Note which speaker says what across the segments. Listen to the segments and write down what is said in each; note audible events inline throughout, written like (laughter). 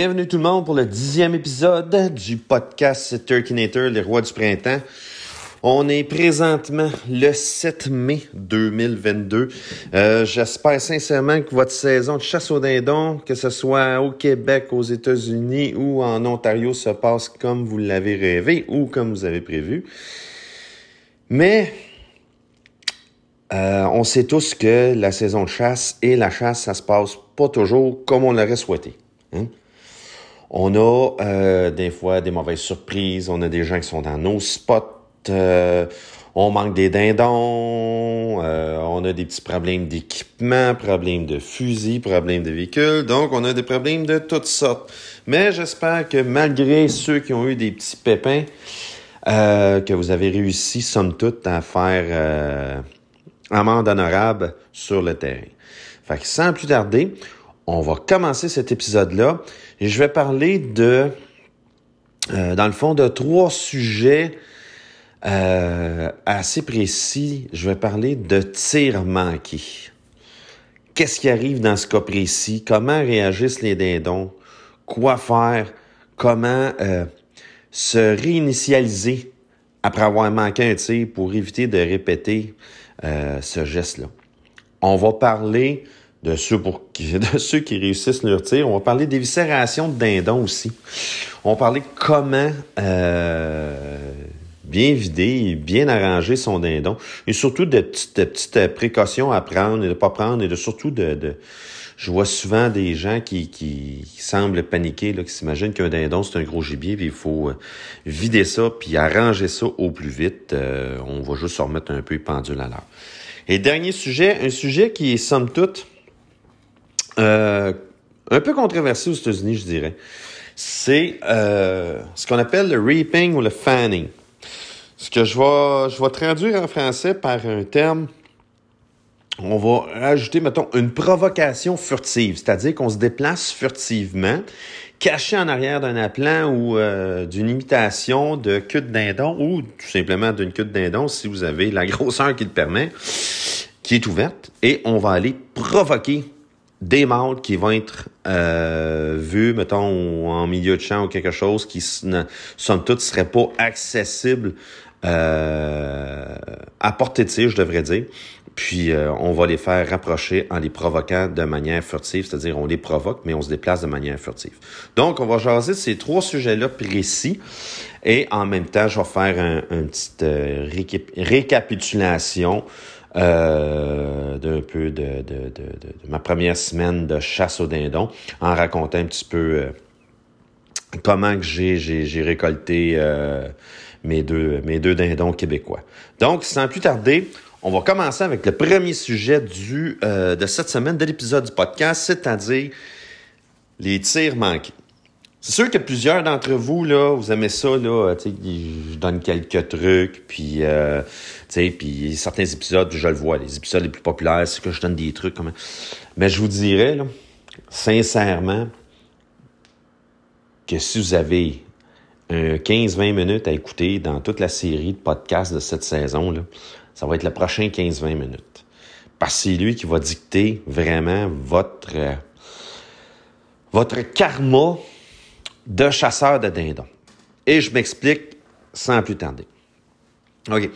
Speaker 1: Bienvenue tout le monde pour le dixième épisode du podcast Turkinator, les rois du printemps. On est présentement le 7 mai 2022. Euh, J'espère sincèrement que votre saison de chasse au dindon, que ce soit au Québec, aux États-Unis ou en Ontario, se passe comme vous l'avez rêvé ou comme vous avez prévu. Mais euh, on sait tous que la saison de chasse et la chasse, ça se passe pas toujours comme on l'aurait souhaité. Hein? On a euh, des fois des mauvaises surprises, on a des gens qui sont dans nos spots, euh, on manque des dindons, euh, on a des petits problèmes d'équipement, problèmes de fusil, problèmes de véhicules, donc on a des problèmes de toutes sortes. Mais j'espère que malgré ceux qui ont eu des petits pépins, que vous avez réussi, somme toute, à faire amende honorable sur le terrain. Fait que sans plus tarder, on va commencer cet épisode-là je vais parler de, euh, dans le fond, de trois sujets euh, assez précis. Je vais parler de tir manqué. Qu'est-ce qui arrive dans ce cas précis? Comment réagissent les dindons? Quoi faire? Comment euh, se réinitialiser après avoir manqué un tir pour éviter de répéter ce geste-là? On va parler de ceux, pour, (laughs) de ceux qui réussissent leur tir. On va parler d'éviscération de dindons aussi. On va parler comment euh, bien vider bien arranger son dindon. Et surtout de petites, petites précautions à prendre et de pas prendre et de surtout de... de je vois souvent des gens qui, qui, semblent paniquer, là, qui s'imaginent qu'un dindon, c'est un gros gibier, puis il faut euh, vider ça, puis arranger ça au plus vite. Euh, on va juste se remettre un peu pendule à l'heure. Et dernier sujet, un sujet qui est somme toute euh, un peu controversé aux États-Unis, je dirais. C'est euh, ce qu'on appelle le reaping ou le fanning. Ce que je vais, traduire en français par un terme on va rajouter, mettons, une provocation furtive, c'est-à-dire qu'on se déplace furtivement, caché en arrière d'un appelant ou euh, d'une imitation de queue dindon ou tout simplement d'une queue dindon si vous avez la (laughs) grosseur qui le permet, qui est ouverte, et on va aller provoquer des mâles qui vont être euh, vus, mettons, en milieu de champ ou quelque chose qui, somme toute, serait pas accessible euh, à portée de tir, je devrais dire. Puis euh, on va les faire rapprocher en les provoquant de manière furtive, c'est-à-dire on les provoque, mais on se déplace de manière furtive. Donc, on va jaser ces trois sujets-là précis. Et en même temps, je vais faire un, une petite euh, récapitulation euh, d'un peu de, ma première semaine de chasse au dindon en racontant un petit peu euh, comment que j'ai, récolté euh, mes, deux, mes dindons québécois. Donc, sans plus tarder, on va commencer avec le premier sujet de cette semaine de l'épisode du podcast, c'est-à-dire les tirs manqués. C'est sûr que plusieurs d'entre vous, là, vous aimez ça, là, tu sais, je donne quelques trucs, puis, euh, tu sais, puis certains épisodes, je le vois, les épisodes les plus populaires, c'est que je donne des trucs, comme Mais je vous dirais, là, sincèrement, que si vous avez 15-20 minutes à écouter dans toute la série de podcasts de cette saison, là, ça va être le prochain 15-20 minutes. Parce que c'est lui qui va dicter vraiment votre, euh, votre karma de chasseur de dindons. Et je m'explique sans plus tarder. OK.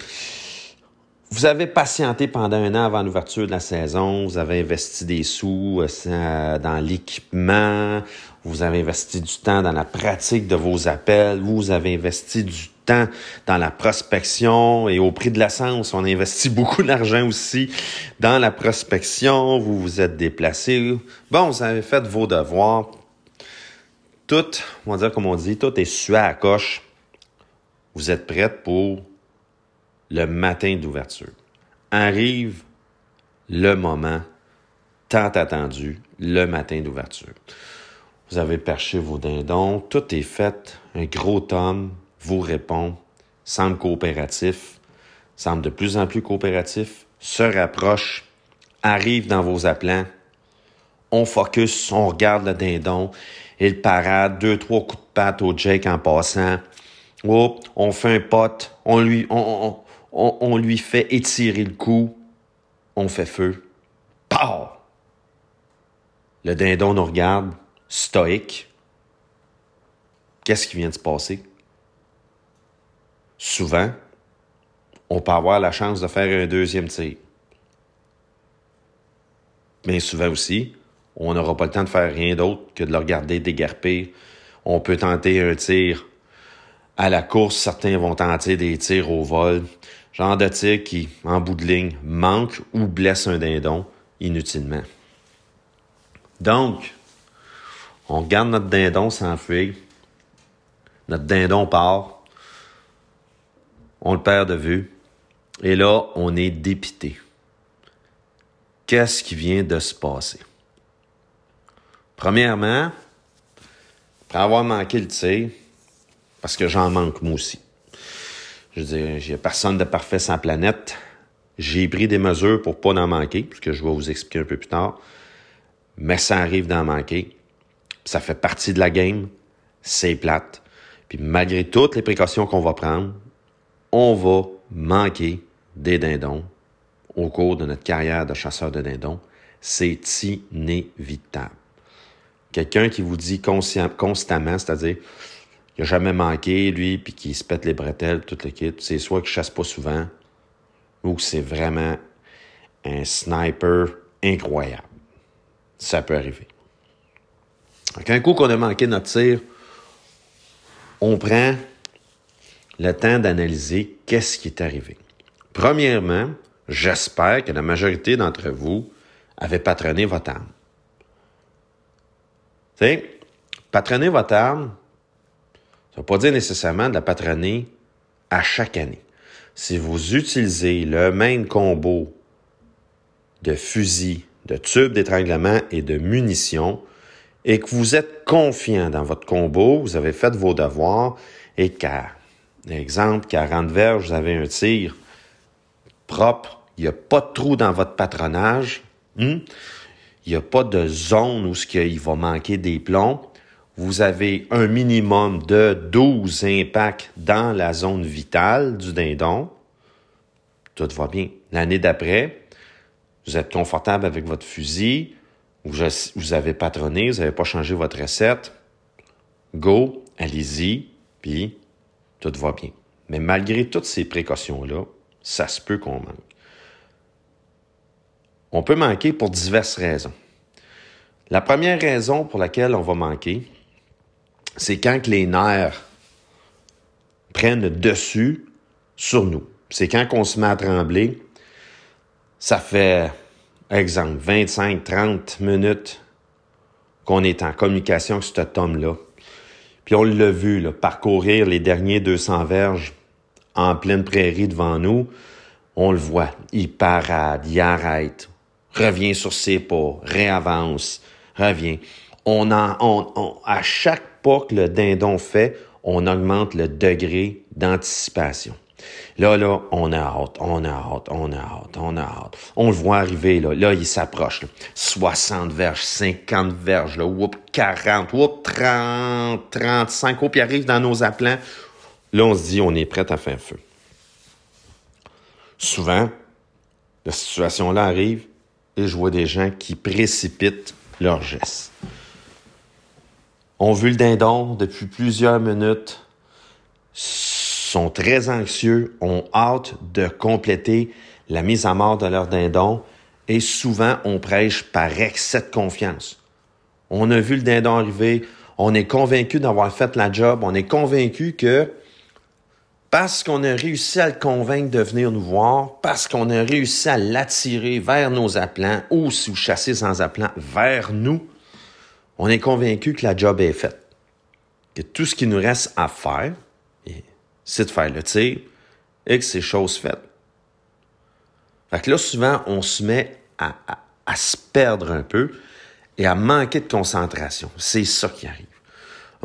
Speaker 1: Vous avez patienté pendant un an avant l'ouverture de la saison, vous avez investi des sous euh, dans l'équipement, vous avez investi du temps dans la pratique de vos appels, vous avez investi du temps dans la prospection et au prix de l'essence, on investit (laughs) beaucoup d'argent aussi dans la prospection, vous vous êtes déplacé. Bon, vous avez fait vos devoirs, tout, on va dire comme on dit, tout est sué à coche. Vous êtes prête pour le matin d'ouverture. Arrive le moment tant attendu, le matin d'ouverture. Vous avez perché vos dindons, tout est fait. Un gros tome vous répond, semble coopératif, semble de plus en plus coopératif, se rapproche, arrive dans vos appelants. On focus, on regarde le dindon il parade, deux, trois coups de patte au Jake en passant. Oh, on fait un pote, on lui, fait étirer le cou, on fait feu. Pow! Le dindon nous regarde, stoïque, qu'est-ce qui vient de se passer? Souvent, on peut avoir la chance de faire un deuxième tir. Mais souvent aussi, on n'aura pas le temps de faire rien d'autre que de le regarder dégarper. On peut tenter un tir à la course, certains vont tenter des tirs au vol. Genre de tir qui, en bout de ligne, manque ou blesse un dindon inutilement. Donc, on garde notre dindon s'enfuir. Notre dindon part. On le perd de vue. Et là, on est dépité. Qu'est-ce qui vient de se passer? Premièrement, après avoir manqué le tir, parce que j'en manque moi aussi. Je veux dire, il n'y a personne de parfait sans planète. J'ai pris des mesures pour pas en manquer, ce que je vais vous expliquer un peu plus tard. Mais ça arrive d'en manquer. Ça fait partie de la game. C'est plate. Puis malgré toutes les précautions qu'on va prendre, on va manquer des dindons au cours de notre carrière de chasseur de dindons. C'est inévitable. Quelqu'un qui vous dit constamment, c'est-à-dire, il n'a jamais manqué, lui, puis qui se pète les bretelles, tout le kit, c'est soit qu'il chasse pas souvent, ou c'est vraiment un sniper incroyable. Ça peut arriver. Donc, un coup qu'on a manqué notre tir, on prend le temps d'analyser qu'est-ce qui est arrivé. Premièrement, j'espère que la majorité d'entre vous avait patronné votre arme. Tu sais, patronner votre arme, ça ne veut pas dire nécessairement de la patronner à chaque année. Si vous utilisez le même combo de fusil, de tubes d'étranglement et de munitions, et que vous êtes confiant dans votre combo, vous avez fait vos devoirs, et qu'à, exemple, 40 verges, vous avez un tir propre, il n'y a pas de trou dans votre patronage, hmm? Il n'y a pas de zone où il va manquer des plombs, vous avez un minimum de 12 impacts dans la zone vitale du dindon, tout va bien. L'année d'après, vous êtes confortable avec votre fusil, vous avez patronné, vous n'avez pas changé votre recette, go, allez-y, puis tout va bien. Mais malgré toutes ces précautions-là, ça se peut qu'on manque. On peut manquer pour diverses raisons. La première raison pour laquelle on va manquer, c'est quand les nerfs prennent dessus sur nous. C'est quand on se met à trembler, ça fait, exemple, 25, 30 minutes qu'on est en communication avec cet homme-là. Puis on l'a vu, parcourir les derniers 200 verges en pleine prairie devant nous. On le voit. Il parade, il arrête, revient sur ses pas, réavance, revient. On en, on, à chaque pas que le dindon fait, on augmente le degré d'anticipation. Là, là, on a hâte, on a hâte, on a hâte, on a hâte. On le voit arriver, là. Là, il s'approche, 60 verges, 50 verges, là. Whoop, 40, whoop, 30, 35. Whoop, il arrive dans nos appelants. Là, on se dit, on est prêt à faire feu. Souvent, la situation-là arrive et je vois des gens qui précipitent leurs gestes. On vu le dindon depuis plusieurs minutes, sont très anxieux, ont hâte de compléter la mise à mort de leur dindon et souvent on prêche par excès de confiance. On a vu le dindon arriver, on est convaincu d'avoir fait la job, on est convaincu que parce qu'on a réussi à le convaincre de venir nous voir, parce qu'on a réussi à l'attirer vers nos appelants ou si vous chassez sans appelant vers nous, on est convaincu que la job est faite. Que tout ce qui nous reste à faire, c'est de faire le tir et que c'est chose faite. Fait que là, souvent, on se met à, se perdre un peu et à manquer de concentration. C'est ça qui arrive.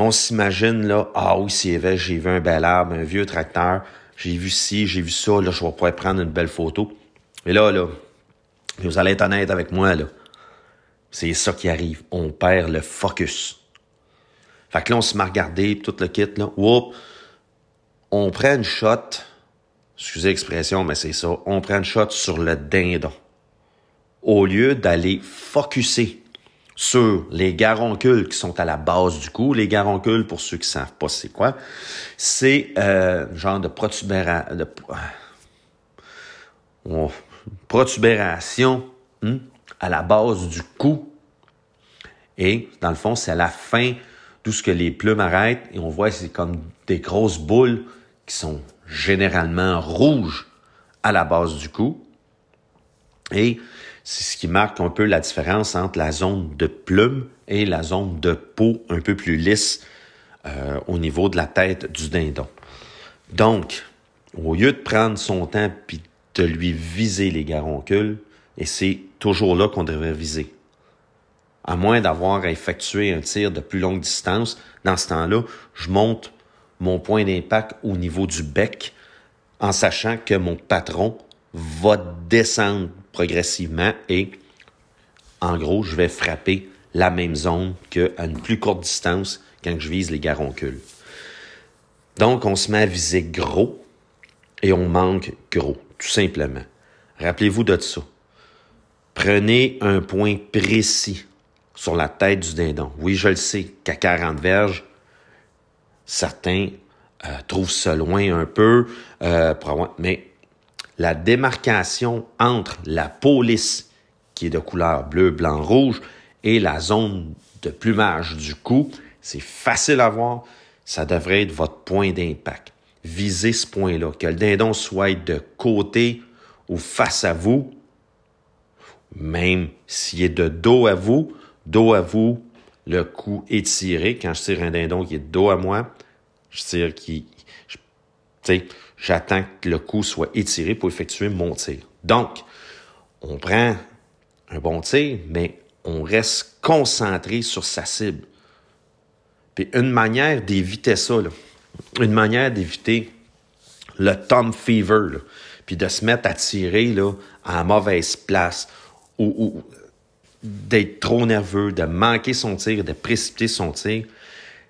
Speaker 1: On s'imagine, là, ah oui, c'est j'ai vu un bel arbre, un vieux tracteur, j'ai vu ci, j'ai vu ça, là, je vais pouvoir prendre une belle photo. Et là, là, vous allez être honnête avec moi, là. C'est ça qui arrive. On perd le focus. Fait que là, on se met à regarder, tout le kit, là. Whoop, on prend une shot, excusez l'expression, mais c'est ça, on prend une shot sur le dindon. Au lieu d'aller focuser sur les garoncules qui sont à la base du cou. Les garoncules, pour ceux qui savent pas c'est quoi, c'est euh, genre de protubération, de, oh, protubération hein, à la base du cou. Et dans le fond, c'est à la fin d'où ce que les plumes arrêtent et on voit c'est comme des grosses boules qui sont généralement rouges à la base du cou. Et c'est ce qui marque un peu la différence entre la zone de plume et la zone de peau un peu plus lisse euh, au niveau de la tête du dindon. Donc, au lieu de prendre son temps puis de lui viser les garoncules, et c'est toujours là qu'on devrait viser. À moins d'avoir à effectuer un tir de plus longue distance, dans ce temps-là, je monte mon point d'impact au niveau du bec en sachant que mon patron va descendre progressivement et, en gros, je vais frapper la même zone qu'à une plus courte distance quand je vise les garoncules. Donc, on se met à viser gros et on manque gros, tout simplement. Rappelez-vous de ça. Prenez un point précis sur la tête du dindon. Oui, je le sais qu'à 40 verges, certains euh, trouvent ça loin un peu, euh, mais la démarcation entre la police, qui est de couleur bleu, blanc, rouge, et la zone de plumage du cou, c'est facile à voir. Ça devrait être votre point d'impact. Visez ce point-là, que le dindon soit de côté ou face à vous, même s'il est de dos à vous, dos à vous, le cou étiré. Quand je tire un dindon qui est de dos à moi, je tire qui, sais, j'attends que le cou soit étiré pour effectuer mon tir. Donc, on prend un bon tir, mais on reste concentré sur sa cible. Puis une manière d'éviter ça, une manière d'éviter le Tom Fever, puis de se mettre à tirer là, à mauvaise place ou d'être trop nerveux, de manquer son tir, de précipiter son tir,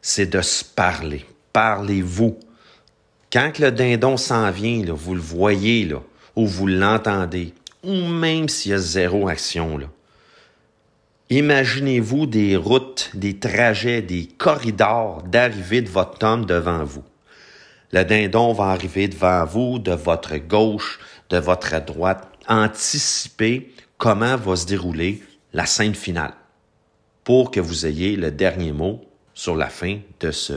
Speaker 1: c'est de se parler. Parlez-vous. Quand le dindon s'en vient, vous le voyez, ou vous l'entendez, ou même s'il y a zéro action. Imaginez-vous des routes, des trajets, des corridors d'arrivée de votre homme devant vous. Le dindon va arriver devant vous, de votre gauche, de votre droite. Anticipez comment va se dérouler la scène finale pour que vous ayez le dernier mot sur la fin de ce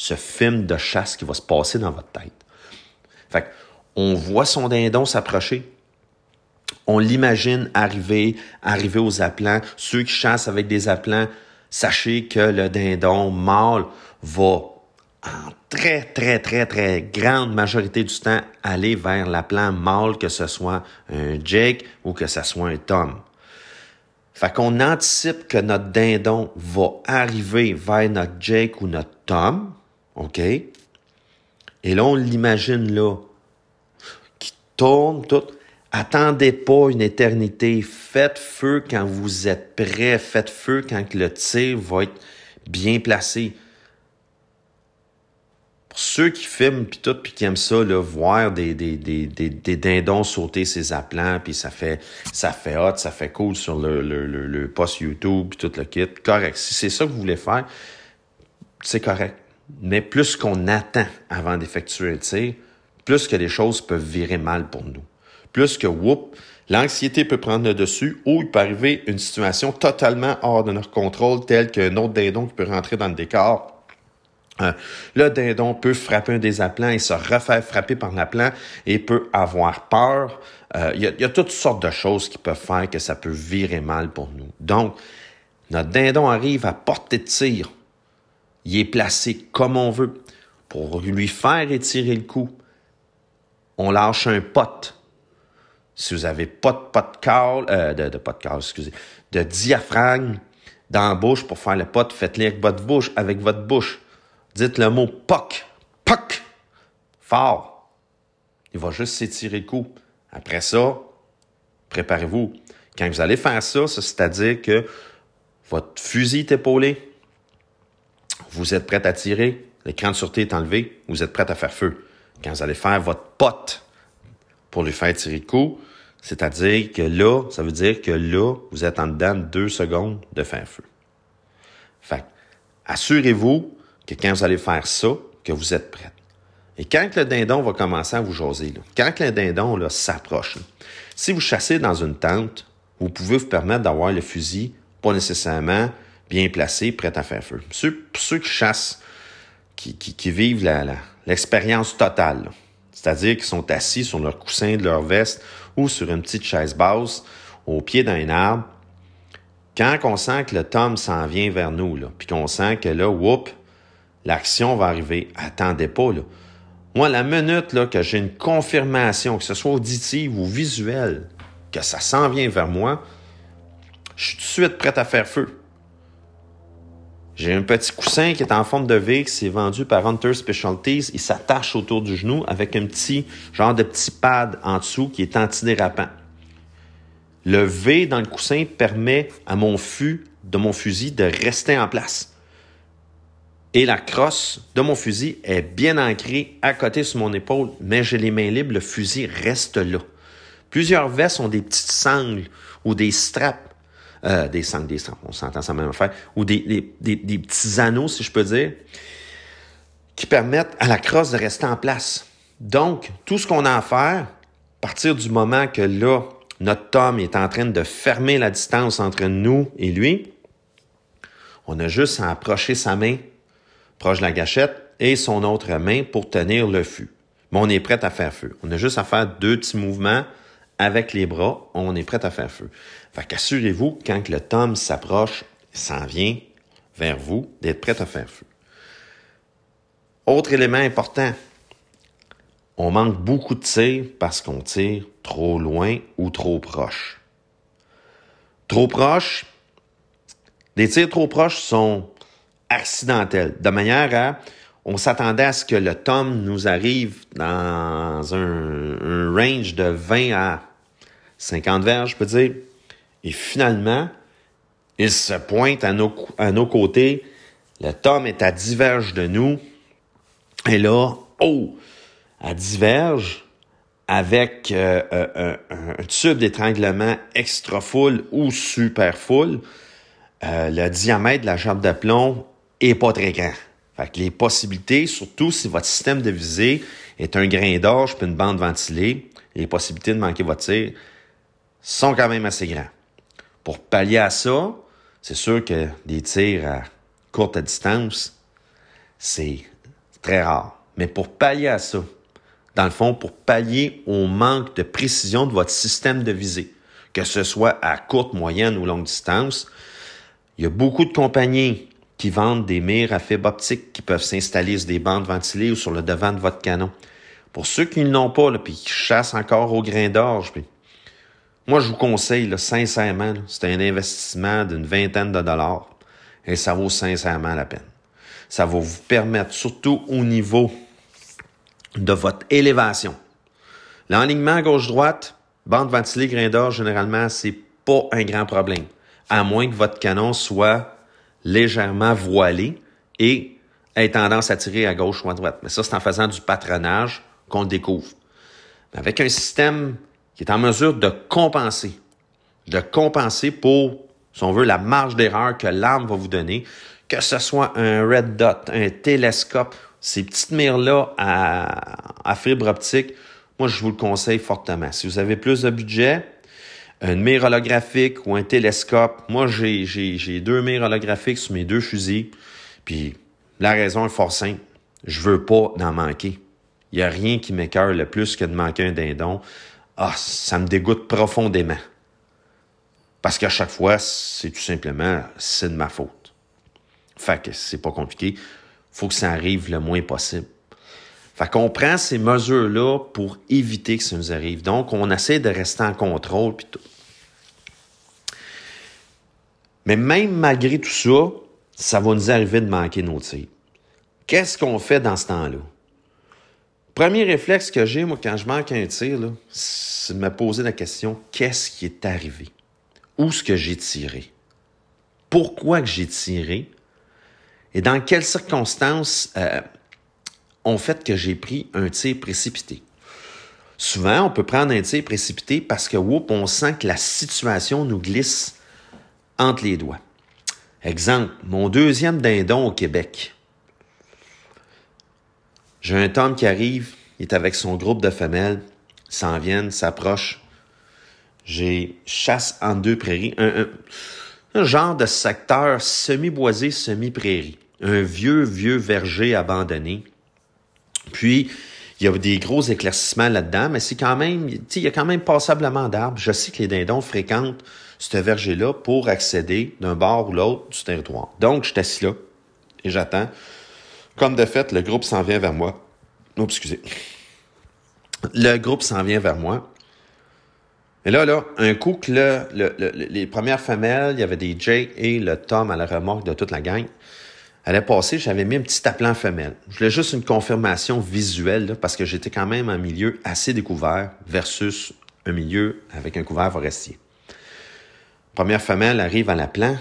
Speaker 1: ce film de chasse qui va se passer dans votre tête. Fait on voit son dindon s'approcher. On l'imagine arriver, arriver aux appelants. Ceux qui chassent avec des appelants, sachez que le dindon mâle va en très, très, très, très grande majorité du temps aller vers l'appelant mâle, que ce soit un Jake ou que ce soit un Tom. Fait qu'on anticipe que notre dindon va arriver vers notre Jake ou notre Tom, OK? Et là, on l'imagine là, qui tourne tout. Attendez pas une éternité. Faites feu quand vous êtes prêt. Faites feu quand le tir va être bien placé. Pour ceux qui filment puis tout puis qui aiment ça, là, voir des, des, des, des, dindons sauter ses aplants puis ça fait ça fait hot, ça fait cool sur le, le, le, post YouTube puis tout le kit. Correct. Si c'est ça que vous voulez faire, c'est correct. Mais plus qu'on attend avant d'effectuer le tir, plus que les choses peuvent virer mal pour nous. Plus que, whoop, l'anxiété peut prendre le dessus ou il peut arriver une situation totalement hors de notre contrôle, telle qu'un autre dindon qui peut rentrer dans le décor. Euh, le dindon peut frapper un des appelants et se refaire frapper par l'appelant et peut avoir peur. Euh, il y, a toutes sortes de choses qui peuvent faire que ça peut virer mal pour nous. Donc, notre dindon arrive à portée de tir il est placé comme on veut pour lui faire étirer le cou. On lâche un pot. Si vous avez pas de pot de euh, de diaphragme dans la bouche pour faire le pot, faites-le avec votre bouche, avec votre bouche. Dites le mot poc, poc, fort. Il va juste s'étirer le cou. Après ça, préparez-vous. Quand vous allez faire ça, c'est-à-dire que votre fusil est épaulé, vous êtes prêt à tirer, l'écran de sûreté est enlevé, vous êtes prêt à faire feu. Quand vous allez faire votre pote pour lui faire tirer le coup, C'est-à-dire que là, ça veut dire que là, vous êtes en dedans de deux secondes de faire feu. Fait assurez-vous que quand vous allez faire ça, que vous êtes prête. Et quand le dindon va commencer à vous jaser, là, quand le dindon s'approche, si vous chassez dans une tente, vous pouvez vous permettre d'avoir le fusil pas nécessairement bien placé, prêt à faire feu. Ceux, ceux qui chassent, qui, qui, vivent l'expérience totale, c'est-à-dire qu'ils sont assis sur leur coussin de leur veste ou sur une petite chaise basse au pied d'un arbre, quand on sent que le tome s'en vient vers nous, puis qu'on sent que là, whoop, l'action va arriver, attendez pas, là. Moi, la minute là, que j'ai une confirmation, que ce soit auditive ou visuelle, que ça s'en vient vers moi, je suis tout de suite prêt à faire feu. J'ai un petit coussin qui est en forme de V qui s'est vendu par Hunter Specialties. Il s'attache autour du genou avec un petit genre de petit pad en dessous qui est antidérapant. Le V dans le coussin permet à mon fût de mon fusil de rester en place. Et la crosse de mon fusil est bien ancrée à côté sur mon épaule, mais j'ai les mains libres, le fusil reste là. Plusieurs vestes ont des petites sangles ou des straps euh, des sangles, des straps, on s'entend ça même affaire, ou des, des, petits anneaux, si je peux dire, qui permettent à la crosse de rester en place. Donc, tout ce qu'on a à faire, à partir du moment que là, notre tome est en train de fermer la distance entre nous et lui, on a juste à approcher sa main proche de la gâchette et son autre main pour tenir le fût. Mais on est prêt à faire feu. On a juste à faire deux petits mouvements avec les bras, on est prêt à faire feu. Fait qu'assurez-vous, quand le tome s'approche, s'en vient vers vous, d'être prêt à faire feu. Autre élément important, on manque beaucoup de tir parce qu'on tire trop loin ou trop proche. Trop proche, les tirs trop proches sont accidentels, de manière à, on s'attendait à ce que le tome nous arrive dans un, un range de 20 à 50 verges, je peux dire. Et finalement, il se pointe à nos, côtés. Le tome est à 10 verges de nous. Et là, oh, à 10 verges, avec euh, euh, un, tube d'étranglement extra full ou super full, euh, le diamètre de la jambe de plomb est pas très grand. Fait que les possibilités, surtout si votre système de visée est un grain d'orge puis une bande ventilée, les possibilités de manquer votre tir sont quand même assez grands. Pour pallier à ça, c'est sûr que des tirs à courte distance, c'est très rare. Mais pour pallier à ça, dans le fond, pour pallier au manque de précision de votre système de visée, que ce soit à courte, moyenne ou longue distance, il y a beaucoup de compagnies qui vendent des mires à fibre optique qui peuvent s'installer sur des bandes ventilées ou sur le devant de votre canon. Pour ceux qui ne l'ont pas, là, puis qui chassent encore au grain d'orge, puis moi, je vous conseille, sincèrement, c'est un investissement d'une vingtaine de dollars et ça vaut sincèrement la peine. Ça va vous permettre, surtout au niveau de votre élévation. L'enlignement gauche-droite, bande ventilée, grain d'or, généralement, c'est pas un grand problème. À moins que votre canon soit légèrement voilé et ait tendance à tirer à gauche ou à droite. Mais ça, c'est en faisant du patronage qu'on le découvre. Avec un système qui est en mesure de compenser, de compenser pour, si on veut, la marge d'erreur que l'arme va vous donner, que ce soit un red dot, un télescope, ces petites mires-là à, fibre optique, moi, je vous le conseille fortement. Si vous avez plus de budget, une mire holographique ou un télescope, moi, j'ai, deux mires holographiques sur mes deux fusils, puis la raison est fort simple. Je veux pas d'en manquer. Il n'y a rien qui m'écœure le plus que de manquer un dindon ah, ça me dégoûte profondément. Parce qu'à chaque fois, c'est tout simplement, c'est de ma faute. Fait que c'est pas compliqué. Faut que ça arrive le moins possible. Fait qu'on prend ces mesures-là pour éviter que ça nous arrive. Donc, on essaie de rester en contrôle puis tout. Mais même malgré tout ça, ça va nous arriver de manquer nos tirs. Qu'est-ce qu'on fait dans ce temps-là? Premier réflexe que j'ai, moi, quand je manque un tir, c'est de me poser la question qu'est-ce qui est arrivé? Où est-ce que j'ai tiré? Pourquoi j'ai tiré? Et dans quelles circonstances euh, ont fait que j'ai pris un tir précipité? Souvent, on peut prendre un tir précipité parce que, whoop, on sent que la situation nous glisse entre les doigts. Exemple, mon deuxième dindon au Québec. J'ai un Tom qui arrive, il est avec son groupe de femelles, s'en viennent, s'approchent. J'ai chasse en deux prairies, un, genre de secteur semi-boisé, semi-prairie. Un vieux, vieux verger abandonné. Puis, il y a des gros éclaircissements là-dedans, mais c'est quand même, il y a quand même passablement d'arbres. Je sais que les dindons fréquentent ce verger-là pour accéder d'un bord ou l'autre du territoire. Donc, je suis assis là et j'attends. Comme de fait, le groupe s'en vient vers moi. Oh, excusez. Le groupe s'en vient vers moi. Et là, là, un coup que les premières femelles, il y avait des Jake et le Tom à la remorque de toute la gang, allaient passer, j'avais mis un petit appelant femelle. Je voulais juste une confirmation visuelle, parce que j'étais quand même en milieu assez découvert versus un milieu avec un couvert forestier. Première femelle arrive à l'appelant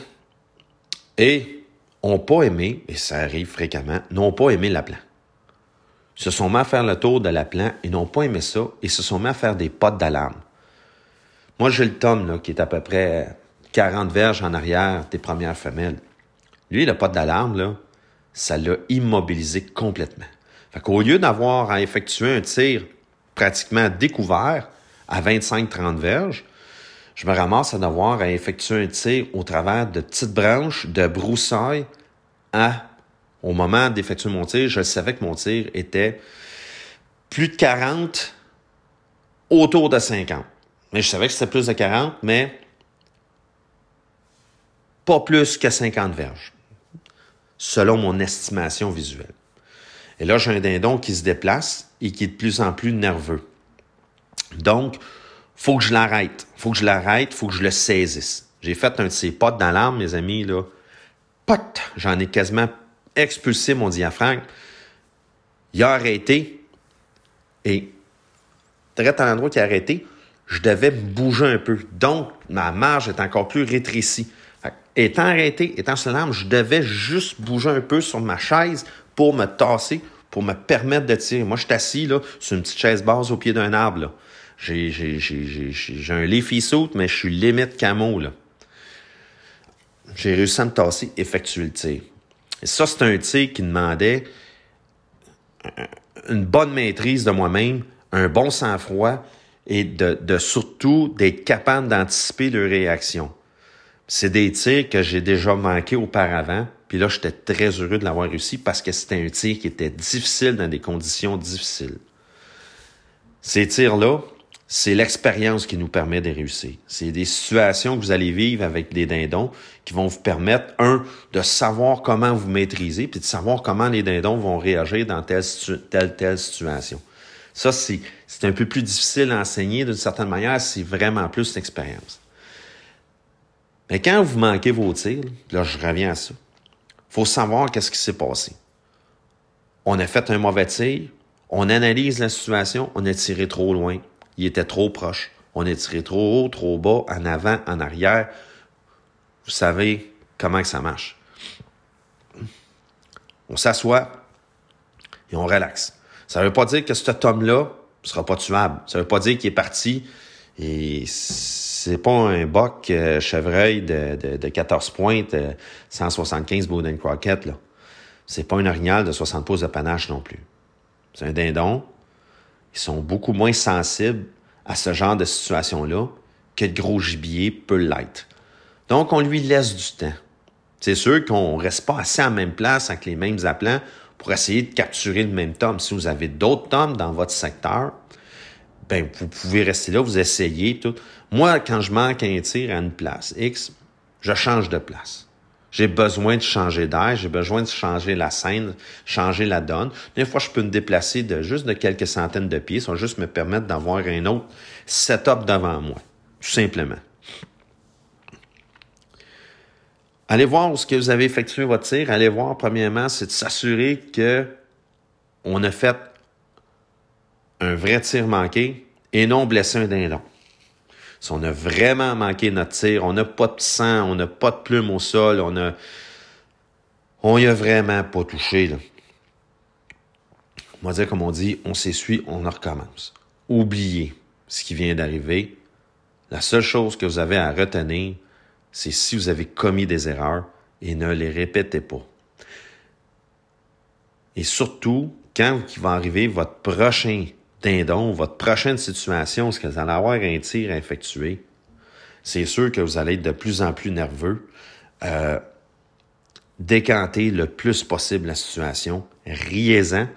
Speaker 1: et ont pas aimé, et ça arrive fréquemment, n'ont pas aimé l'appelant. Se sont mis à faire le tour de l'appelant et n'ont pas aimé ça et se sont mis à faire des potes d'alarme. Moi, j'ai le Tom, là, qui est à peu près 40 verges en arrière des premières femelles. Lui, le pote d'alarme, là, ça l'a immobilisé complètement. Fait qu'au lieu d'avoir à effectuer un tir pratiquement découvert à 25-30 verges, je me ramasse à devoir à effectuer un tir au travers de petites branches de broussailles à, au moment d'effectuer mon tir, je savais que mon tir était plus de 40, autour de 50. Mais je savais que c'était plus de 40, mais pas plus que 50 verges, selon mon estimation visuelle. Et là, j'ai un dindon qui se déplace et qui est de plus en plus nerveux. Donc, faut que je l'arrête. Faut que je l'arrête, faut que je le saisisse. J'ai fait un de ces potes dans l'arme, mes amis, là. Pot! J'en ai quasiment expulsé mon diaphragme. Il a arrêté. Et, direct à l'endroit qui a arrêté, je devais bouger un peu. Donc, ma marge est encore plus rétrécie. Étant arrêté, étant sur l'arme, je devais juste bouger un peu sur ma chaise pour me tasser, pour me permettre de tirer. Moi, je suis assis sur une petite chaise base au pied d'un arbre. J'ai, j'ai, j'ai, j'ai, un leafy suit, mais je suis limite camo. Là. J'ai réussi à me tasser, effectuer le tir. Et ça, c'est un tir qui demandait une bonne maîtrise de moi-même, un bon sang-froid, et de, surtout d'être capable d'anticiper leurs réactions. C'est des tirs que j'ai déjà manqués auparavant, puis là, j'étais très heureux de l'avoir réussi parce que c'était un tir qui était difficile dans des conditions difficiles. Ces tirs-là, c'est l'expérience qui nous permet de réussir. C'est des situations que vous allez vivre avec des dindons qui vont vous permettre, un, de savoir comment vous maîtriser, puis de savoir comment les dindons vont réagir dans telle, telle, situation. Ça, c'est, c'est un peu plus difficile à enseigner d'une certaine manière, c'est vraiment plus l'expérience. Mais quand vous manquez vos tirs, là, je reviens à ça. faut savoir qu'est-ce qui s'est passé. On a fait un mauvais tir, on analyse la situation, on a tiré trop loin, il était trop proche, on a tiré trop haut, trop bas, en avant, en arrière. Vous savez comment ça marche. On s'assoit et on relaxe. Ça ne veut pas dire que cet homme-là ne sera pas tuable. Ça ne veut pas dire qu'il est parti et c'est pas un boc euh, chevreuil de, de, 14 pointes, 175 Bowden Crockett, là. C'est pas un orignal de 60 pouces de panache non plus. C'est un dindon. Ils sont beaucoup moins sensibles à ce genre de situation-là que de gros gibier peut l'être. Donc, on lui laisse du temps. C'est sûr qu'on reste pas assez à la même place avec les mêmes appelants pour essayer de capturer le même tome. Si vous avez d'autres tomes dans votre secteur, ben, vous pouvez rester là, vous essayez tout. Moi, quand je manque un tir à une place X, je change de place. J'ai besoin de changer d'air, j'ai besoin de changer la scène, changer la donne. Des fois, je peux me déplacer de juste de quelques centaines de pieds, ça va juste me permettre d'avoir un autre setup devant moi, tout simplement. Allez voir où ce que vous avez effectué votre tir. Allez voir, premièrement, c'est de s'assurer que on a fait un vrai tir manqué et non blessé un dindon. Si on a vraiment manqué notre tir, on n'a pas de sang, on n'a pas de plume au sol, on a, on y a vraiment pas touché, là. On va dire, comme on dit, on s'essuie, on recommence. oubliez ce qui vient d'arriver. La seule chose que vous avez à retenir, c'est si vous avez commis des erreurs et ne les répétez pas. Et surtout, quand va arriver votre prochain dindon, votre prochaine situation, ce que vous allez avoir un tir à effectuer, c'est sûr que vous allez être de plus en plus nerveux. Euh, décantez le plus possible la situation, riez-en,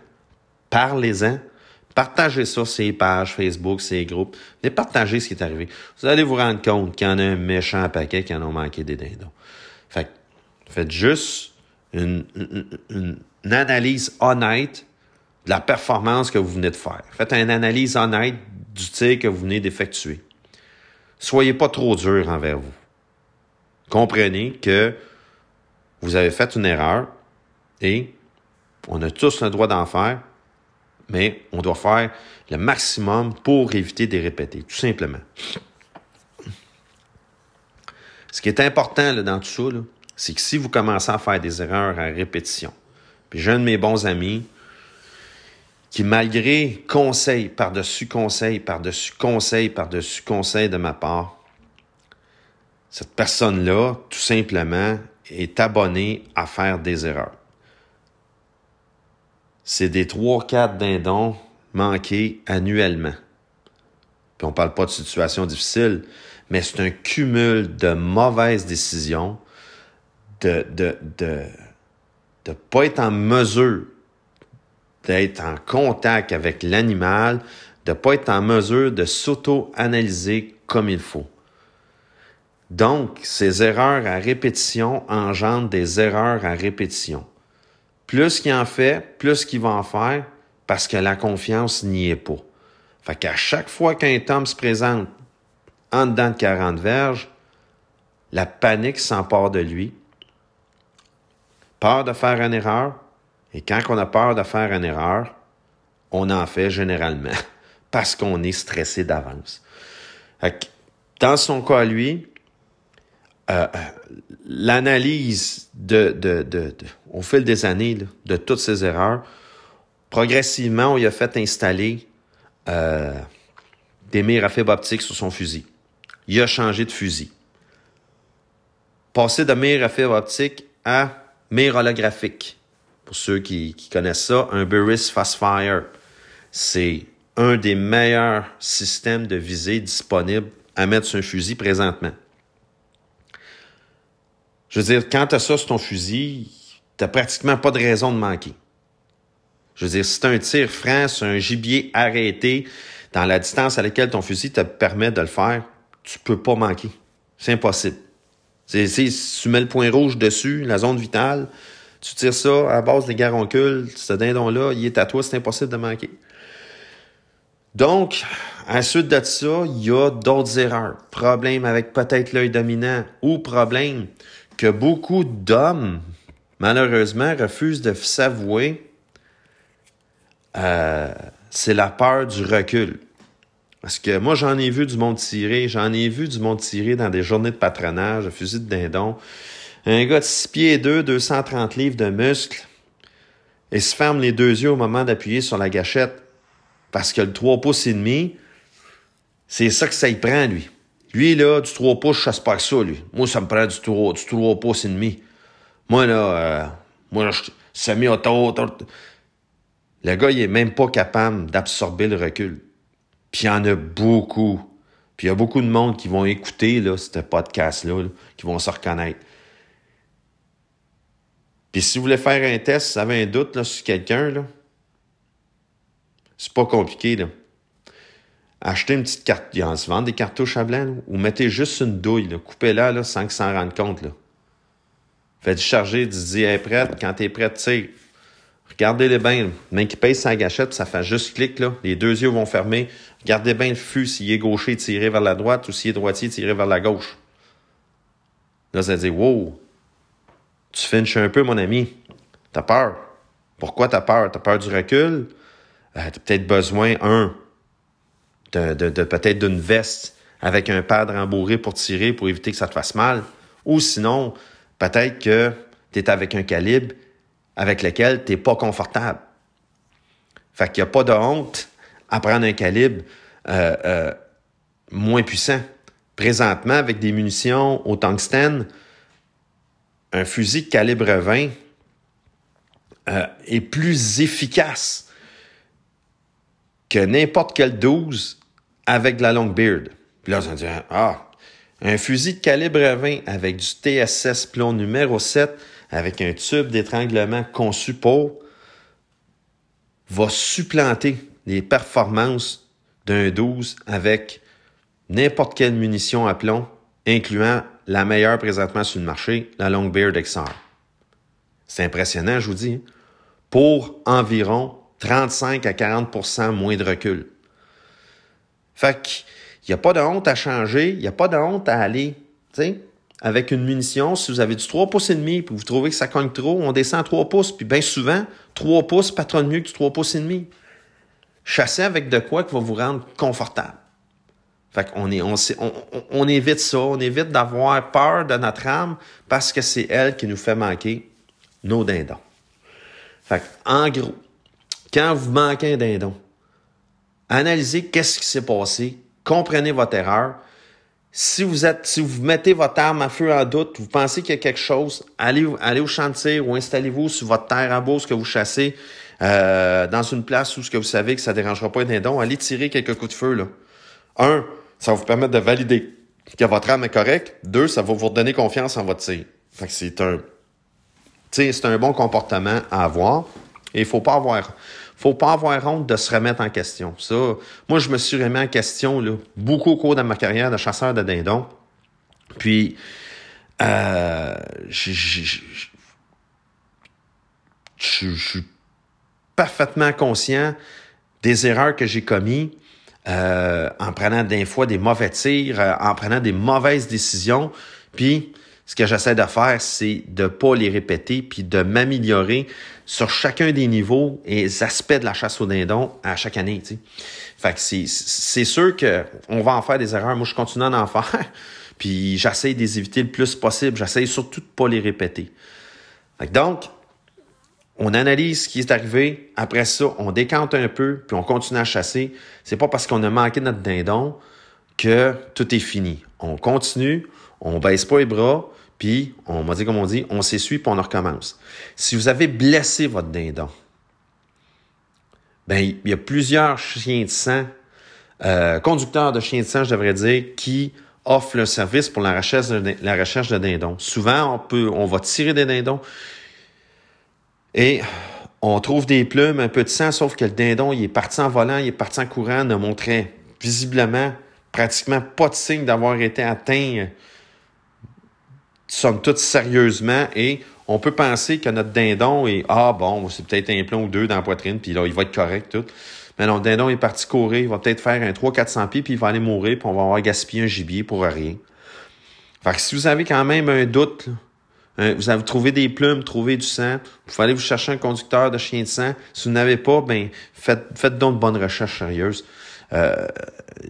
Speaker 1: parlez-en, partagez ça sur ces pages Facebook, ces groupes, mais partagez ce qui est arrivé. Vous allez vous rendre compte qu'il y en a un méchant paquet qui en ont manqué des dindons. Fait faites juste une analyse honnête de la performance que vous venez de faire. Faites une analyse honnête du tir que vous venez d'effectuer. Soyez pas trop dur envers vous. Comprenez que vous avez fait une erreur et on a tous le droit d'en faire, mais on doit faire le maximum pour éviter de les répéter, tout simplement. Ce qui est important là, dans tout ça, c'est que si vous commencez à faire des erreurs à répétition, puis j'ai un de mes bons amis qui, malgré conseil par-dessus conseil, par-dessus conseil, par-dessus conseil de ma part, cette personne-là, tout simplement, est abonné à faire des erreurs. C'est des 3-4 dindons manqués annuellement. Puis on parle pas de situation difficile, mais c'est un cumul de mauvaises décisions, de, de, de, de pas être en mesure d'être en contact avec l'animal, de pas être en mesure de s'auto-analyser comme il faut. Donc, ces erreurs à répétition engendrent des erreurs à répétition. Plus qu'il en fait, plus qu'il va en faire, parce que la confiance n'y est pas. Fait qu'à chaque fois qu'un tome se présente en dedans de 40 verges, la panique s'empare de lui, peur de faire une erreur. Et quand on a peur de faire une erreur, on en fait généralement (laughs) parce qu'on est stressé d'avance. Dans son cas lui, euh, euh, l'analyse de, de, de, au fil des années de toutes ces erreurs, progressivement, on lui a fait installer euh, des mires à fibre optique sur son fusil. Il a changé de fusil. Passé de mire à fibre optique à mire holographique. Pour ceux qui, connaissent ça, un Burris Fastfire. C'est un des meilleurs systèmes de visée disponibles à mettre sur un fusil présentement. Je veux dire, quand tu as ça sur ton fusil, tu pratiquement pas de raison de manquer. Je veux dire, si tu un tir franc sur un gibier arrêté dans la distance à laquelle ton fusil te permet de le faire, tu peux pas manquer. C'est impossible. Si tu mets le point rouge dessus, la zone vitale, tu tires ça à base des garoncules, ce dindon-là, il est à toi, c'est impossible de manquer. Donc, à suite de ça, il y a d'autres erreurs. Problème avec peut-être l'œil dominant ou problème que beaucoup d'hommes, malheureusement, refusent de s'avouer. Euh, c'est la peur du recul. Parce que moi, j'en ai vu du monde tirer, j'en ai vu du monde tirer dans des journées de patronage, de fusil de dindon. Un gars de 6 pieds 2, 230 livres de muscles, il se ferme les deux yeux au moment d'appuyer sur la gâchette. Parce que le 3 pouces et demi, c'est ça que ça y prend, lui. Lui, là, du 3 pouces, je chasse pas ça, lui. Moi, ça me prend du 3, du 3 pouces et demi. Moi, là, euh, moi, je semi-auto. Le gars, il est même pas capable d'absorber le recul. Puis il y en a beaucoup. Puis il y a beaucoup de monde qui vont écouter là, ce podcast-là, qui vont se reconnaître. Puis si vous voulez faire un test, si vous avez un doute là, sur quelqu'un, c'est pas compliqué. Là. Achetez une petite carte. Il se vend des cartouches à blanc, ou mettez juste une douille, coupez-la là, sans qu'il s'en rende compte. Là. Faites charger, dites, est prête. Quand tu es prête, sais, Regardez-les bien. Même qui pèse sa gâchette, ça fait juste clic, là. Les deux yeux vont fermer. Regardez bien le fût s'il est gaucher, tiré vers la droite, ou s'il est droitier, tiré vers la gauche. Là, ça dit, wow, tu finches un peu, mon ami. T'as peur. Pourquoi t'as peur? T'as peur du recul? Euh, t'as peut-être besoin, un, de, peut-être d'une veste avec un pad rembourré pour tirer, pour éviter que ça te fasse mal. Ou sinon, peut-être que t'es avec un calibre avec lequel tu n'es pas confortable. Fait qu'il n'y a pas de honte à prendre un calibre euh, euh, moins puissant. Présentement, avec des munitions au tungstène, un fusil calibre 20 euh, est plus efficace que n'importe quel 12 avec de la longue beard. Là, on dit, ah, un fusil de calibre 20 avec du TSS plomb numéro 7 avec un tube d'étranglement conçu pour va supplanter les performances d'un 12 avec n'importe quelle munition à plomb, incluant la meilleure présentement sur le marché, la Longbeard XR. C'est impressionnant, je vous dis, hein. pour environ 35 à 40% moins de recul. Fait qu'il n'y a pas de honte à changer, il n'y a pas de honte à aller, tu avec une munition, si vous avez du 3 pouces et demi, puis vous trouvez que ça cogne trop, on descend à 3 pouces, puis bien souvent, 3 pouces, pas trop mieux que du 3 pouces et demi. Chassez avec de quoi qui va vous rendre confortable. Fait qu'on est, on, on, on, évite ça, on évite d'avoir peur de notre âme parce que c'est elle qui nous fait manquer nos dindons. Fait en gros, quand vous manquez un dindon, analysez qu'est-ce qui s'est passé, comprenez votre erreur. Si vous êtes, si vous mettez votre arme à feu en doute, vous pensez qu'il y a quelque chose, allez, allez au chantier ou installez-vous sur votre terre à ce que vous chassez, euh, dans une place où ce que vous savez que ça dérangera pas un dindon, allez tirer quelques coups de feu, là. Un, ça va vous permettre de valider que votre âme est correcte. Deux, ça va vous redonner confiance en votre tir. Fait que c'est un, c'est un bon comportement à avoir. Et il faut pas avoir, faut pas avoir honte de se remettre en question. Ça, moi, je me suis remis en question, là, beaucoup au cours de ma carrière de chasseur de dindons. Puis, euh, je suis parfaitement conscient des erreurs que j'ai commises euh, en prenant des fois des mauvais tirs, euh, en prenant des mauvaises décisions. Puis, ce que j'essaie de faire, c'est de pas les répéter, puis de m'améliorer sur chacun des niveaux et aspects de la chasse au dindon à chaque année. sais. Fait que c'est sûr qu'on va en faire des erreurs. Moi, je continue à en faire. (laughs) Puis j'essaie de les éviter le plus possible. J'essaie surtout de pas les répéter. Que donc, on analyse ce qui est arrivé. Après ça, on décante un peu, puis on continue à chasser. C'est pas parce qu'on a manqué notre dindon que tout est fini. On continue, on baisse pas les bras, puis on m'a dit comme on dit, on s'essuie puis on recommence. Si vous avez blessé votre dindon, ben il y a plusieurs chiens de sang, euh, conducteurs de chiens de sang, je devrais dire, qui offrent le service pour la recherche de, la recherche dindons. Souvent, on peut, on va tirer des dindons. Et on trouve des plumes, un peu de sang, sauf que le dindon, il est parti en volant, il est parti en courant, ne montrait visiblement pratiquement pas de signe d'avoir été atteint, somme toute sérieusement, et on peut penser que notre dindon est, ah bon, c'est peut-être un plomb ou deux dans la poitrine, puis là, il va être correct, tout. Mais non, dindon est parti courir, il va peut-être faire un 300-400 pieds, puis il va aller mourir, puis on va avoir gaspillé un gibier pour rien. Fait que si vous avez quand même un doute, euh, vous avez trouvé des plumes, trouvé du sang. Vous pouvez aller vous chercher un conducteur de chien de sang. Si vous n'avez pas, ben faites, faites donc de bonnes recherches sérieuses. Euh,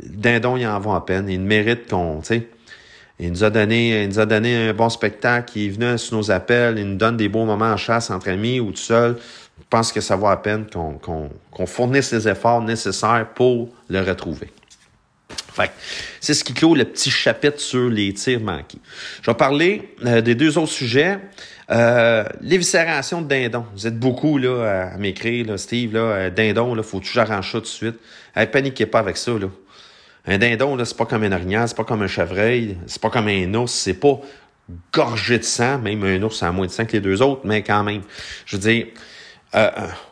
Speaker 1: Dindon, il en va à peine. Il mérite qu'on, tu sais, il nous a donné, il nous a donné un bon spectacle. Il venu sur nos appels. Il nous donne des beaux moments en chasse entre amis ou tout seul. Je pense que ça vaut à peine qu'on qu'on fournisse les efforts nécessaires pour le retrouver. C'est ce qui clôt le petit chapitre sur les tirs manqués. Je vais parler euh, des deux autres sujets. Euh, l'éviscération de dindon. Vous êtes beaucoup là, à m'écrire, là, Steve, là, euh, dindon, là, faut toujours arranger ça tout de suite. Hey, paniquez pas avec ça. Là. Un dindon, là, c'est pas comme un orignal, c'est pas comme un chevreuil, c'est pas comme un ours, c'est pas gorgé de sang, même un ours a moins de sang que les deux autres, mais quand même. Je veux dire, euh,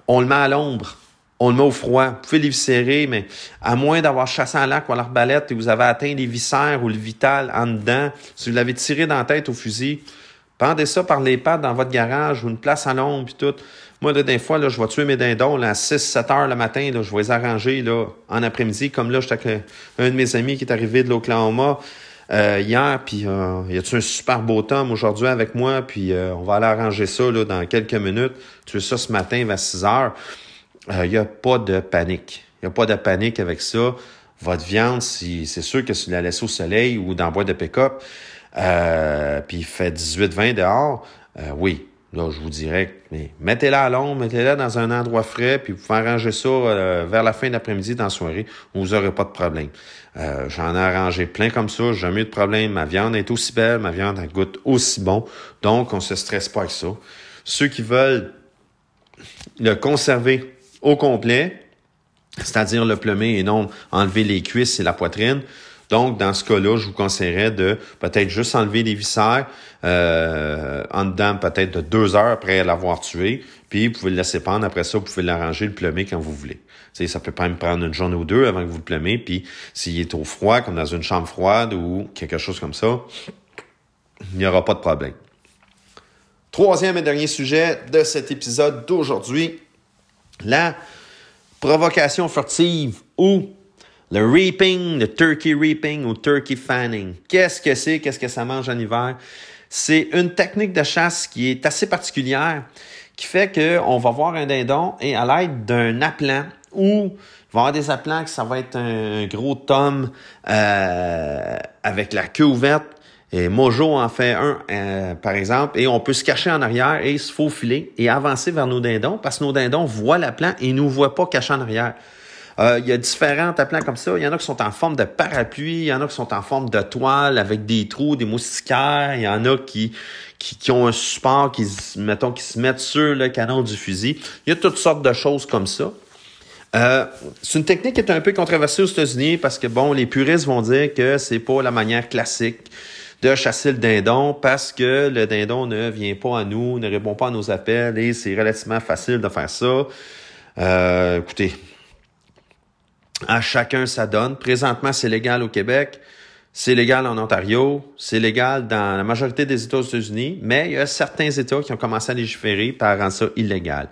Speaker 1: on le met à l'ombre on le met au froid. Vous pouvez l'éviscérer, mais à moins d'avoir chassé un lac ou à l'arbalète et vous avez atteint les viscères ou le vital en dedans, si vous l'avez tiré dans la tête au fusil, pendez ça par les pattes dans votre garage ou une place à l'ombre puis tout. Moi, là, des fois, là, je vais tuer mes dindons là, à 6-7 heures le matin. Là, je vais les arranger là, en après-midi. Comme là, j'étais avec un de mes amis qui est arrivé de l'Oklahoma euh, hier. Puis euh, il y a-tu un super beau temps aujourd'hui avec moi. Puis euh, on va aller arranger ça là, dans quelques minutes. Tu ça ce matin vers 6 heures il euh, n'y a pas de panique. Il n'y a pas de panique avec ça. Votre viande, si, c'est sûr que si vous la laissez au soleil ou dans le bois de pick-up, euh, puis il fait 18-20 dehors, euh, oui, Là, je vous dirais, mais mettez-la à l'ombre, mettez-la dans un endroit frais, puis vous pouvez arranger ça euh, vers la fin de l'après-midi dans la soirée, vous n'aurez pas de problème. Euh, j'en ai arrangé plein comme ça, j'ai jamais eu de problème. Ma viande est aussi belle, ma viande elle goûte aussi bon, donc on se stresse pas avec ça. Ceux qui veulent le conserver au complet, c'est-à-dire le plumer et non enlever les cuisses et la poitrine, donc, dans ce cas-là, je vous conseillerais de peut-être juste enlever les viscères euh, en dedans peut-être de deux heures après l'avoir tué, puis vous pouvez le laisser pendre. Après ça, vous pouvez l'arranger, le plumer quand vous voulez. sais, ça peut même prendre une journée ou deux avant que vous le plumez, puis s'il est trop froid, comme dans une chambre froide ou quelque chose comme ça, il n'y aura pas de problème. Troisième et dernier sujet de cet épisode d'aujourd'hui, la provocation furtive ou le reaping, le turkey reaping ou turkey fanning. Qu'est-ce que c'est? Qu'est-ce que ça mange en hiver? C'est une technique de chasse qui est assez particulière, qui fait qu'on va voir un dindon et à l'aide d'un appelant ou il va y avoir des appelants que ça va être un gros tome euh, avec la queue ouverte. Et Mojo en fait un, euh, par exemple, et on peut se cacher en arrière et se faufiler et avancer vers nos dindons parce que nos dindons voient l'appelant et nous voient pas cacher en arrière. Euh, il y a différents appelants comme ça. Il y en a qui sont en forme de parapluie, il y en a qui sont en forme de toile avec des trous, des moustiquaires, il y en a qui, qui, ont un support, qui, mettons, qui se mettent sur le canon du fusil. Il y a toutes sortes de choses comme ça. Euh, c'est une technique qui est un peu controversée aux États-Unis parce que, bon, les puristes vont dire que c'est pas la manière classique de chasser le dindon parce que le dindon ne vient pas à nous, ne répond pas à nos appels et c'est relativement facile de faire ça. Euh, écoutez, à chacun ça donne. Présentement, c'est légal au Québec, c'est légal en Ontario, c'est légal dans la majorité des États-Unis, mais il y a certains États qui ont commencé à légiférer par rendre ça illégal.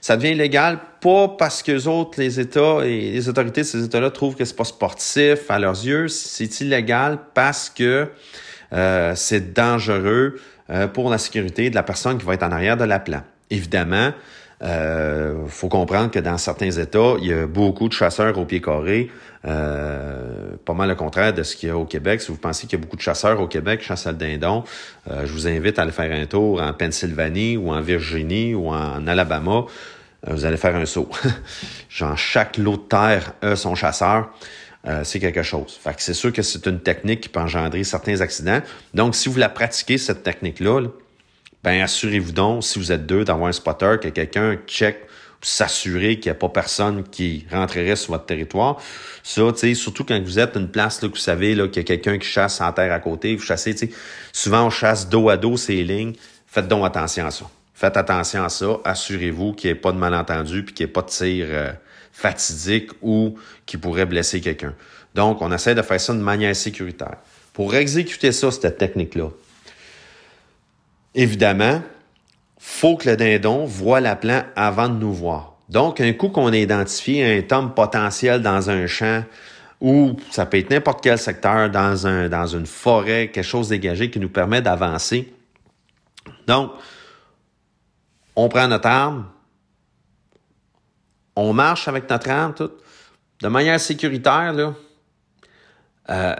Speaker 1: Ça devient illégal pas parce que les autres, les États et les autorités de ces États-là trouvent que c'est pas sportif à leurs yeux, c'est illégal parce que euh, c'est dangereux euh, pour la sécurité de la personne qui va être en arrière de la plan. Évidemment, euh, faut comprendre que dans certains États, il y a beaucoup de chasseurs au pied carré. Euh, pas mal le contraire de ce qu'il y a au Québec. Si vous pensez qu'il y a beaucoup de chasseurs au Québec qui chassent le dindon, euh, je vous invite à aller faire un tour en Pennsylvanie ou en Virginie ou en Alabama. Euh, vous allez faire un saut. (laughs) Genre, chaque lot de terre a son chasseur. C'est quelque chose. Fait que c'est sûr que c'est une technique qui peut engendrer certains accidents. Donc, si vous la pratiquez, cette technique-là, là, ben assurez-vous donc, si vous êtes deux, d'avoir un spotter, que quelqu'un check s'assurer qu'il n'y a pas personne qui rentrerait sur votre territoire. Ça, tu sais, surtout quand vous êtes une place là, que vous savez là, qu'il y a quelqu'un qui chasse en terre à côté, vous chassez, tu sais, souvent on chasse dos à dos ces lignes. Faites donc attention à ça. Faites attention à ça. Assurez-vous qu'il n'y ait pas de malentendu puis qu'il n'y ait pas de tir euh, fatidique ou qui pourrait blesser quelqu'un. Donc, on essaie de faire ça de manière sécuritaire. Pour exécuter ça, cette technique-là, Évidemment, faut que le dindon voit la plan avant de nous voir. Donc, un coup qu'on a identifié un tome potentiel dans un champ, ou ça peut être n'importe quel secteur dans, un, dans une forêt, quelque chose dégagé qui nous permet d'avancer. Donc, on prend notre arme, on marche avec notre tout, de manière sécuritaire, là. Euh,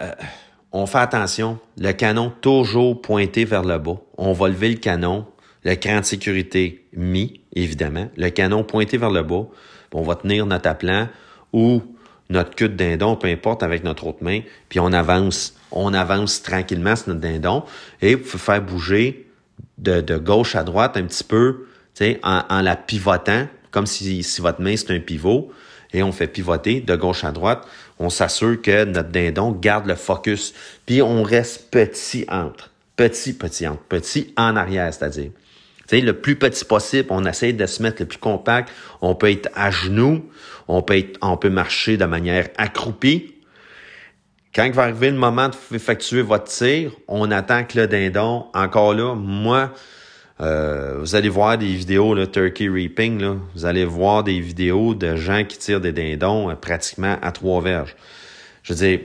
Speaker 1: on fait attention, le canon toujours pointé vers le bas. On va lever le canon, le cran de sécurité mis, évidemment, le canon pointé vers le bas. On va tenir notre appelant ou notre queue de dindon, peu importe, avec notre autre main, puis on avance. On avance tranquillement sur notre dindon et vous faire bouger de, gauche à droite un petit peu, en la pivotant, comme si, votre main c'est un pivot, et on fait pivoter de gauche à droite on s'assure que notre dindon garde le focus. Puis on reste petit entre. Petit, petit entre. Petit en arrière, c'est-à-dire. Tu le plus petit possible, on essaie de se mettre le plus compact. On peut être à genoux, on peut être, on peut marcher de manière accroupie. Quand va arriver le moment d'effectuer votre tir, on attend que le dindon, encore là, moi, euh, vous allez voir des vidéos, là, Turkey Reaping, là, vous allez voir des vidéos de gens qui tirent des dindons euh, pratiquement à trois verges. Je veux dire,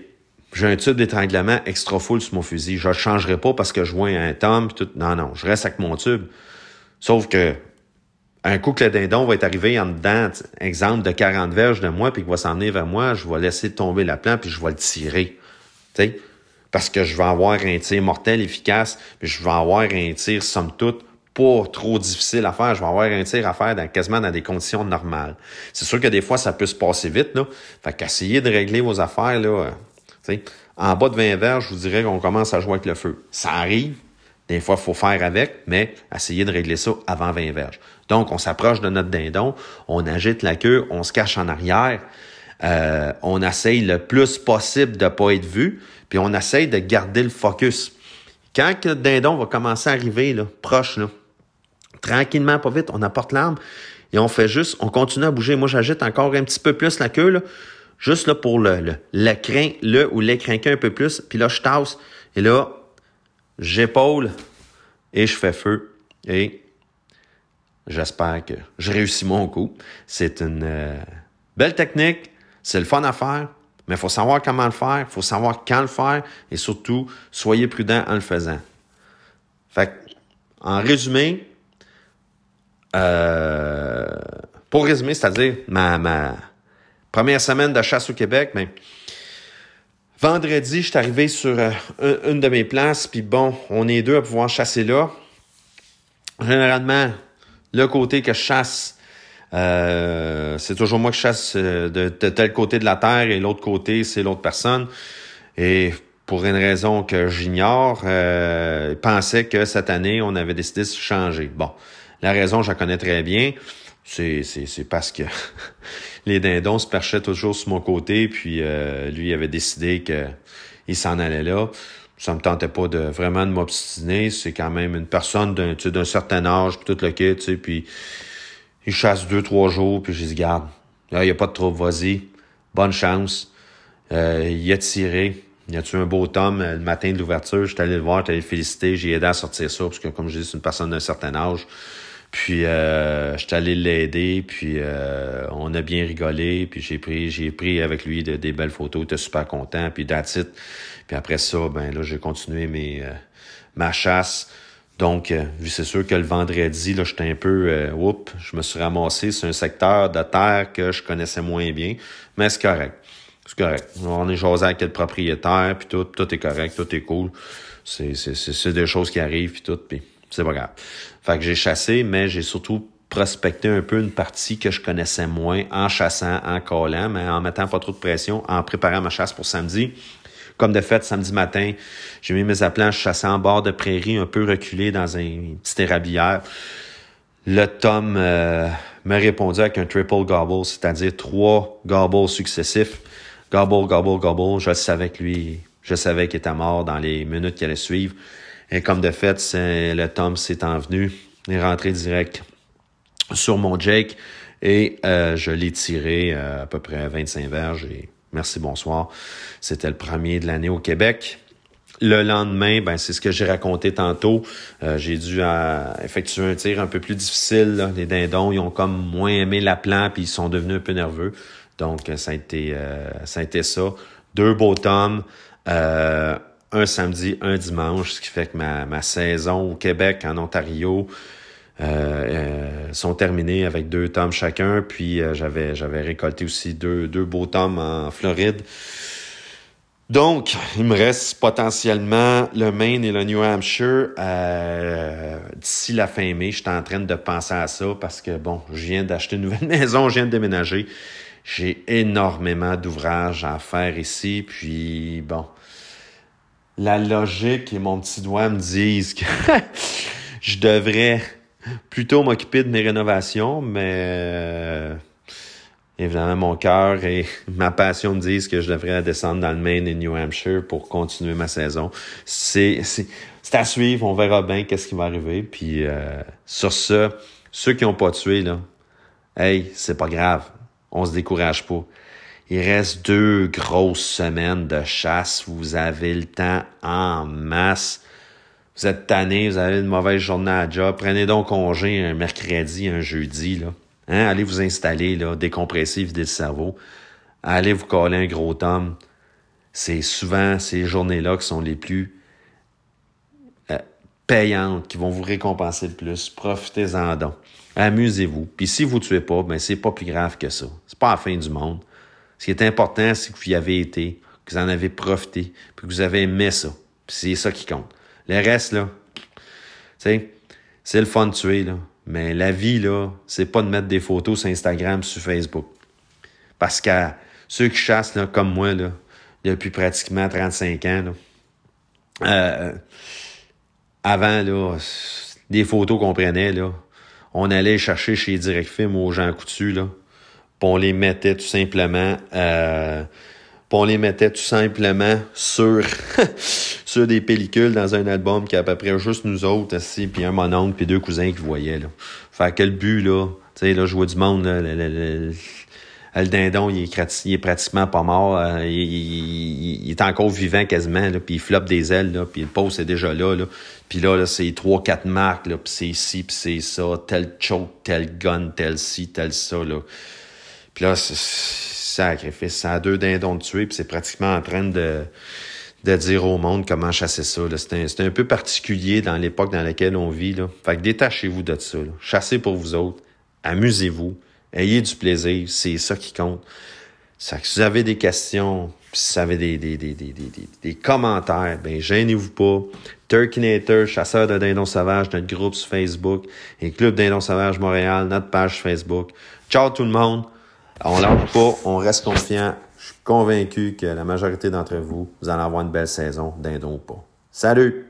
Speaker 1: j'ai un tube d'étranglement extra full sur mon fusil. Je ne changerai pas parce que je vois un tome. Tout. Non, non, je reste avec mon tube. Sauf que un coup que le dindon va être arrivé en dedans, exemple de 40 verges de moi, puis qu'il va s'en venir vers moi, je vais laisser tomber la plante, puis je vais le tirer. Parce que je vais avoir un tir mortel efficace, puis je vais avoir un tir, somme toute, pas trop difficile à faire. Je vais avoir un tir à faire dans, quasiment dans des conditions normales. C'est sûr que des fois, ça peut se passer vite. Là. Fait qu'essayez de régler vos affaires. Là, euh, en bas de 20 verres, je vous dirais qu'on commence à jouer avec le feu. Ça arrive. Des fois, il faut faire avec, mais essayez de régler ça avant 20 verges. Donc, on s'approche de notre dindon, on agite la queue, on se cache en arrière, euh, on essaye le plus possible de ne pas être vu, puis on essaye de garder le focus. Quand le dindon va commencer à arriver, proche, là, tranquillement, pas vite, on apporte l'arme et on fait juste, on continue à bouger. Moi, j'agite encore un petit peu plus la queue, juste là pour le, le, le le ou l'écrinquer un peu plus. Puis là, je tasse et là, j'épaule et je fais feu. Et j'espère que je réussis mon coup. C'est une euh, belle technique, c'est le fun à faire. Mais il faut savoir comment le faire, il faut savoir quand le faire et surtout, soyez prudent en le faisant. Fait en résumé, euh, pour résumer, c'est-à-dire ma, ma première semaine de chasse au Québec, mais ben, vendredi, je suis arrivé sur euh, une de mes places, puis bon, on est deux à pouvoir chasser là. Généralement, le côté que je chasse, euh, c'est toujours moi qui chasse de, tel côté de la terre et l'autre côté, c'est l'autre personne. Et pour une raison que j'ignore, euh, pensais que cette année, on avait décidé de changer. Bon, la raison, je la connais très bien. C'est, parce que (laughs) les dindons se perchaient toujours sur mon côté, puis euh, lui avait décidé qu'il s'en allait là. Ça me tentait pas de vraiment de m'obstiner. C'est quand même une personne d'un, certain âge, puis tout le kit, tu puis il chasse deux, trois jours, puis je dis, garde, il n'y a pas de trouble, vas-y, bonne chance. Euh, il a tiré. Il a tué un beau tome euh, le matin de l'ouverture. J'étais allé le voir, j'étais allé le féliciter, j'ai aidé à sortir ça, parce que comme je dis, c'est une personne d'un certain âge. Puis euh, j'étais allé l'aider, puis euh, on a bien rigolé, puis j'ai pris j'ai pris avec lui des belles photos, il était super content, puis that's Puis après ça, ben là, j'ai continué mes euh, ma chasse. Donc, euh, c'est sûr que le vendredi, là, j'étais un peu, euh, oups, je me suis ramassé sur un secteur de terre que je connaissais moins bien, mais c'est correct. C'est correct. On est jasé avec le propriétaire, puis tout, tout est correct, tout est cool. C'est, des choses qui arrivent, puis tout, puis c'est pas grave. Fait que j'ai chassé, mais j'ai surtout prospecté un peu une partie que je connaissais moins en chassant, en collant, mais en mettant pas trop de pression, en préparant ma chasse pour samedi. Comme de fait, samedi matin, j'ai mis mes appelants, je chassais en bord de prairie, un peu reculé dans un petit érablière. Le Tom euh, m'a répondu avec un triple gobble, c'est-à-dire trois gobbles successifs. Gobble, gobble, gobble. Je savais que lui, je savais qu'il était mort dans les minutes qui allaient suivre. Et comme de fait, le Tom s'est envenu. Il est rentré direct sur mon Jake et euh, je l'ai tiré euh, à peu près 25 verges et Merci, bonsoir. C'était le premier de l'année au Québec. Le lendemain, ben c'est ce que j'ai raconté tantôt. Euh, j'ai dû euh, effectuer un tir un peu plus difficile. Les dindons, ils ont comme moins aimé la plan puis ils sont devenus un peu nerveux. Donc ça a été euh, ça a été ça. Deux beaux tomes, un samedi, un dimanche, ce qui fait que ma, saison au Québec, en Ontario, euh, euh, sont terminés avec deux tomes chacun. Puis euh, j'avais j'avais récolté aussi deux, deux beaux tomes en Floride. Donc, il me reste potentiellement le Maine et le New Hampshire d'ici la fin mai. Je suis en train de penser à ça parce que, bon, je viens d'acheter une nouvelle (laughs) maison, je viens de déménager. J'ai énormément d'ouvrages à faire ici. Puis, bon, la logique et mon petit doigt me disent que (laughs) je devrais plutôt m'occuper de mes rénovations, mais euh, évidemment, mon cœur et (laughs) ma passion me disent que je devrais descendre dans le Maine et New Hampshire pour continuer ma saison. C'est, c'est, à suivre, on verra bien qu'est-ce qui va arriver. Puis euh, sur ce, ceux qui n'ont pas tué, là, hey, c'est pas grave, on se décourage pas. Il reste deux grosses semaines de chasse. Vous avez le temps en masse vous êtes tanné, vous avez une mauvaise journée à job, prenez donc congé un mercredi, un jeudi, là. Hein? Allez vous installer, là, décompresser, vider le cerveau. Allez vous coller un gros tome. C'est souvent ces journées-là qui sont les plus euh, payantes, qui vont vous récompenser le plus. Profitez-en donc. Amusez-vous. Puis si vous ne tuez pas, ben c'est pas plus grave que ça. C'est pas la fin du monde. Ce qui est important, c'est que vous y avez été, que vous en avez profité, puis que vous avez aimé ça. C'est ça qui compte. Le reste, là, tu sais, c'est le fun de tuer, là. Mais la vie, là, c'est pas de mettre des photos sur Instagram, sur Facebook. Parce que ceux qui chassent, là, comme moi, là, depuis pratiquement 35 ans, là, euh, avant, là, des photos qu'on prenait, là, on allait chercher chez Direct Film aux gens coutus, là, puis on les mettait tout simplement euh, on les mettait tout simplement sur (laughs) sur des pellicules dans un album qui a à peu près juste nous autres assis, puis un mononcle, puis deux cousins qui voyaient. Là. Fait que le but, là, tu sais, là, je vois du monde, là, le, dindon, il est, il est, pratiquement pas mort. Euh, il, est encore vivant quasiment, là, puis il floppe des ailes, là, puis le poste est déjà là. là. Puis là, là c'est trois, quatre marques, là, puis c'est ci, puis c'est ça, tel choke, tel gun, tel ci, tel ça. Là. Puis là, sacrifice. Ça a deux dindons de tuer, puis c'est pratiquement en train de, de dire au monde comment chasser ça. C'est un, un, peu particulier dans l'époque dans laquelle on vit. Là. Fait que détachez-vous de ça. Chassez pour vous autres. Amusez-vous. Ayez du plaisir. C'est ça qui compte. Ça, si vous avez des questions, si vous avez des, des, des, des, des, des commentaires, ben gênez-vous pas. Turkinator, chasseur de dindons sauvages, notre groupe sur Facebook, et Club dindons sauvages Montréal, notre page Facebook. Ciao tout le monde. On lâche pas, on reste confiant. Je suis convaincu que la majorité d'entre vous, vous allez avoir une belle saison, dindon ou pas. Salut!